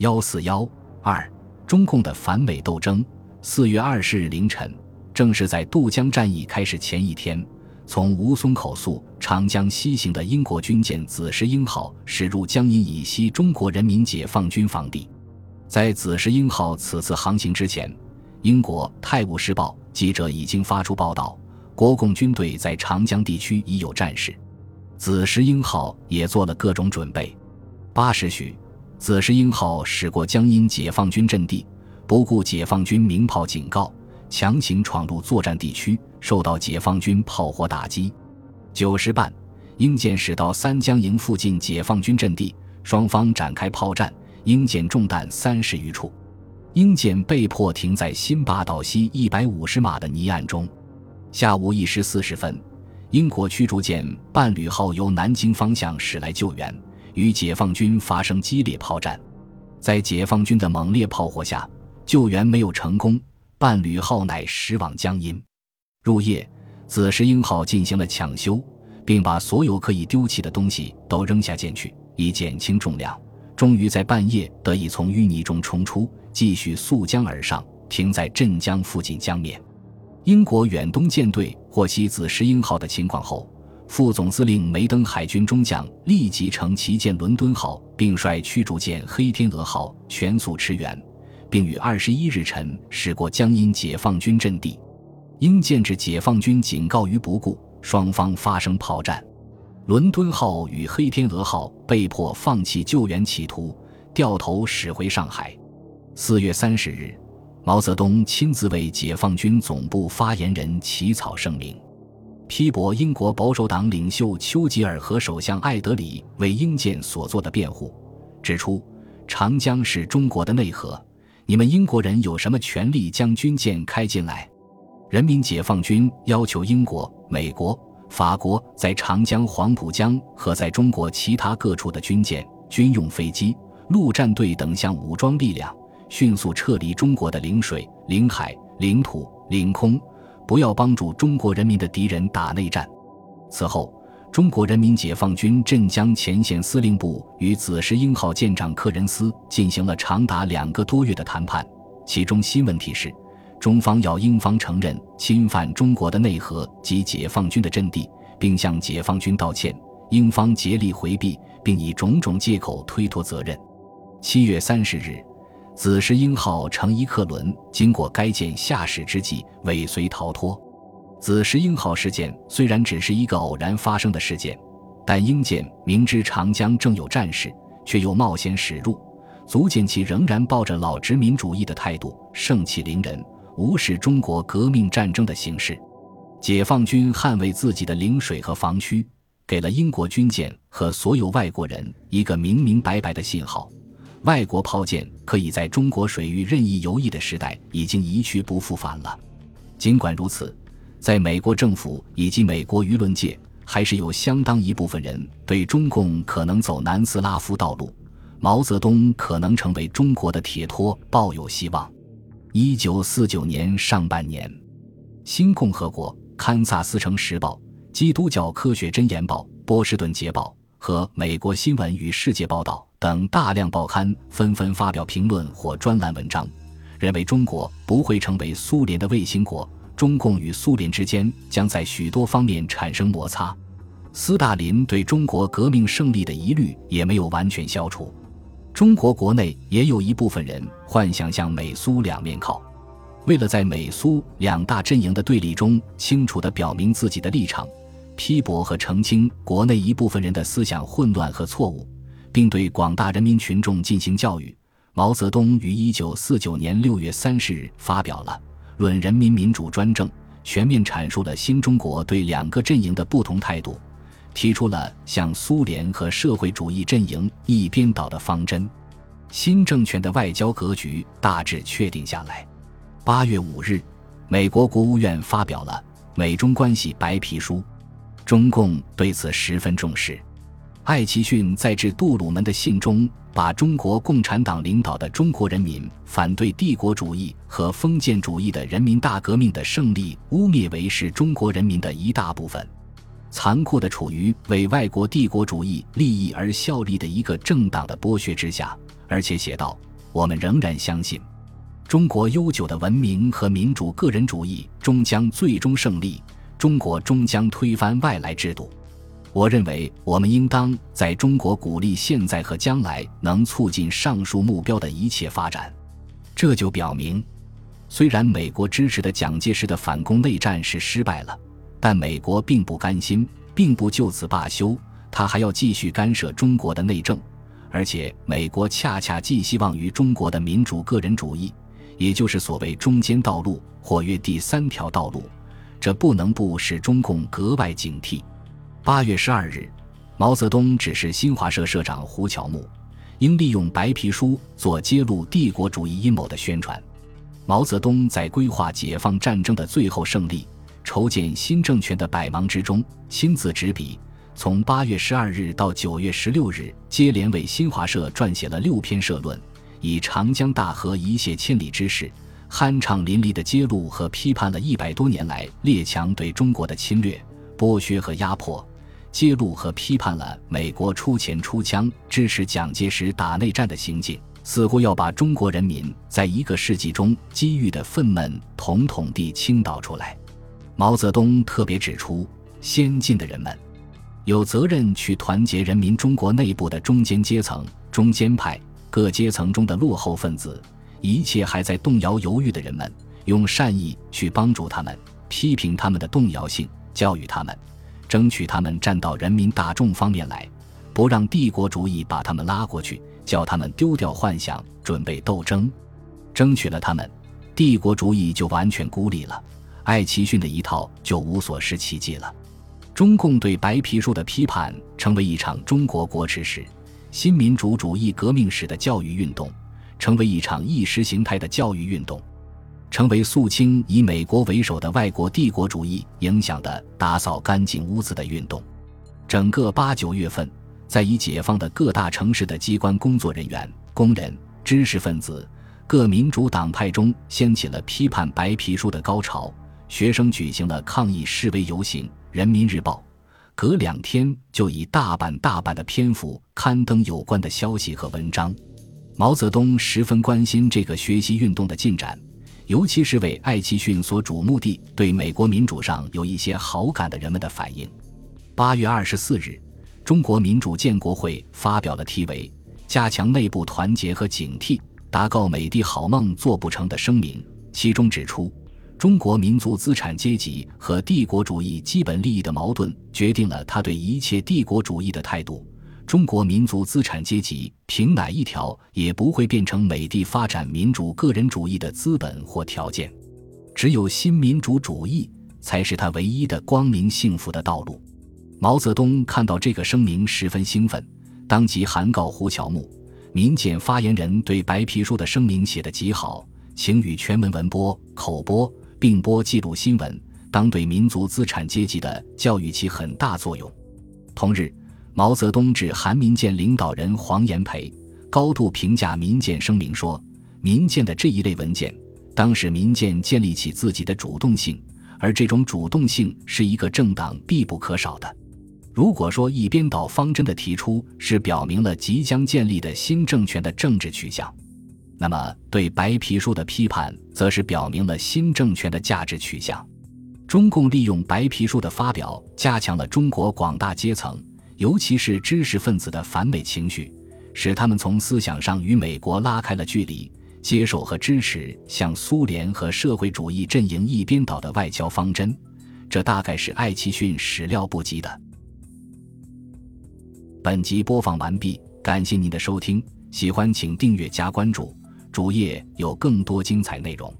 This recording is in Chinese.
幺四幺二，中共的反美斗争。四月二十日凌晨，正是在渡江战役开始前一天，从吴淞口溯长江西行的英国军舰“紫石英”号驶入江阴以西中国人民解放军防地。在“紫石英”号此次航行之前，英国《泰晤士报》记者已经发出报道，国共军队在长江地区已有战事，“紫石英”号也做了各种准备。八时许，“紫石英”号驶过江阴解放军阵地。不顾解放军鸣炮警告，强行闯入作战地区，受到解放军炮火打击。九时半，英舰驶到三江营附近解放军阵地，双方展开炮战，英舰中弹三十余处，英舰被迫停在新八岛西一百五十码的泥岸中。下午一时四十分，英国驱逐舰“伴侣号”由南京方向驶来救援，与解放军发生激烈炮战，在解放军的猛烈炮火下。救援没有成功，伴侣号乃驶往江阴。入夜，紫石英号进行了抢修，并把所有可以丢弃的东西都扔下舰去，以减轻重量。终于在半夜得以从淤泥中冲出，继续溯江而上，停在镇江附近江面。英国远东舰队获悉紫石英号的情况后，副总司令梅登海军中将立即乘旗舰伦敦号，并率驱逐舰黑天鹅号全速驰援。并于二十一日晨驶过江阴解放军阵地，因舰至解放军警告于不顾，双方发生炮战。伦敦号与黑天鹅号被迫放弃救援企图，掉头驶回上海。四月三十日，毛泽东亲自为解放军总部发言人起草声明，批驳英国保守党领袖丘吉尔和首相艾德里为英舰所做的辩护，指出长江是中国的内河。你们英国人有什么权利将军舰开进来？人民解放军要求英国、美国、法国在长江、黄浦江和在中国其他各处的军舰、军用飞机、陆战队等项武装力量迅速撤离中国的领水、领海、领土、领空，不要帮助中国人民的敌人打内战。此后。中国人民解放军镇江前线司令部与紫石英号舰长克仁斯进行了长达两个多月的谈判，其中新问题是，中方要英方承认侵犯中国的内河及解放军的阵地，并向解放军道歉。英方竭力回避，并以种种借口推脱责任。七月三十日，紫石英号乘一客轮经过该舰下驶之际，尾随逃脱。紫石英号事件虽然只是一个偶然发生的事件，但英舰明知长江正有战事，却又冒险驶入，足见其仍然抱着老殖民主义的态度，盛气凌人，无视中国革命战争的形势。解放军捍卫自己的领水和防区，给了英国军舰和所有外国人一个明明白白的信号：外国炮舰可以在中国水域任意游弋的时代已经一去不复返了。尽管如此。在美国政府以及美国舆论界，还是有相当一部分人对中共可能走南斯拉夫道路，毛泽东可能成为中国的铁托抱有希望。一九四九年上半年，《新共和国》、《堪萨斯城时报》、《基督教科学箴言报》、《波士顿捷报》和《美国新闻与世界报道》等大量报刊纷纷发表评论或专栏文章，认为中国不会成为苏联的卫星国。中共与苏联之间将在许多方面产生摩擦，斯大林对中国革命胜利的疑虑也没有完全消除。中国国内也有一部分人幻想向美苏两面靠，为了在美苏两大阵营的对立中清楚地表明自己的立场，批驳和澄清国内一部分人的思想混乱和错误，并对广大人民群众进行教育。毛泽东于一九四九年六月三十日发表了。论人民民主专政，全面阐述了新中国对两个阵营的不同态度，提出了向苏联和社会主义阵营一边倒的方针。新政权的外交格局大致确定下来。八月五日，美国国务院发表了《美中关系白皮书》，中共对此十分重视。艾奇逊在致杜鲁门的信中，把中国共产党领导的中国人民反对帝国主义和封建主义的人民大革命的胜利污蔑为是中国人民的一大部分，残酷地处于为外国帝国主义利益而效力的一个政党的剥削之下，而且写道：我们仍然相信，中国悠久的文明和民主个人主义终将最终胜利，中国终将推翻外来制度。我认为，我们应当在中国鼓励现在和将来能促进上述目标的一切发展。这就表明，虽然美国支持的蒋介石的反攻内战是失败了，但美国并不甘心，并不就此罢休，他还要继续干涉中国的内政。而且，美国恰恰寄希望于中国的民主个人主义，也就是所谓中间道路，或曰第三条道路。这不能不使中共格外警惕。八月十二日，毛泽东指示新华社社长胡乔木，应利用白皮书做揭露帝国主义阴谋的宣传。毛泽东在规划解放战争的最后胜利、筹建新政权的百忙之中，亲自执笔，从八月十二日到九月十六日，接连为新华社撰写了六篇社论，以长江大河一泻千里之势，酣畅淋漓地揭露和批判了一百多年来列强对中国的侵略、剥削和压迫。揭露和批判了美国出钱出枪支持蒋介石打内战的行径，似乎要把中国人民在一个世纪中积郁的愤懑统统地倾倒出来。毛泽东特别指出，先进的人们有责任去团结人民中国内部的中间阶层、中间派各阶层中的落后分子，一切还在动摇犹豫的人们，用善意去帮助他们，批评他们的动摇性，教育他们。争取他们站到人民大众方面来，不让帝国主义把他们拉过去，叫他们丢掉幻想，准备斗争。争取了他们，帝国主义就完全孤立了，艾奇逊的一套就无所施其技了。中共对白皮书的批判，成为一场中国国耻史、新民主主义革命史的教育运动，成为一场意识形态的教育运动。成为肃清以美国为首的外国帝国主义影响的打扫干净屋子的运动。整个八九月份，在已解放的各大城市的机关工作人员、工人、知识分子、各民主党派中，掀起了批判白皮书的高潮。学生举行了抗议示威游行，《人民日报》隔两天就以大版大版的篇幅刊登有关的消息和文章。毛泽东十分关心这个学习运动的进展。尤其是为艾奇逊所瞩目的对美国民主上有一些好感的人们的反应。八月二十四日，中国民主建国会发表了题为《加强内部团结和警惕，达告美帝好梦做不成》的声明，其中指出，中国民族资产阶级和帝国主义基本利益的矛盾决定了他对一切帝国主义的态度。中国民族资产阶级凭哪一条也不会变成美帝发展民主个人主义的资本或条件，只有新民主主义才是他唯一的光明幸福的道路。毛泽东看到这个声明十分兴奋，当即函告胡乔木，民检发言人对白皮书的声明写得极好，请与全文文播、口播并播记录新闻，当对民族资产阶级的教育起很大作用。同日。毛泽东致韩民建领导人黄炎培，高度评价民建声明说：“民建的这一类文件，当使民建建立起自己的主动性，而这种主动性是一个政党必不可少的。如果说一边倒方针的提出是表明了即将建立的新政权的政治取向，那么对白皮书的批判，则是表明了新政权的价值取向。中共利用白皮书的发表，加强了中国广大阶层。”尤其是知识分子的反美情绪，使他们从思想上与美国拉开了距离，接受和支持向苏联和社会主义阵营一边倒的外交方针，这大概是艾奇逊始料不及的。本集播放完毕，感谢您的收听，喜欢请订阅加关注，主页有更多精彩内容。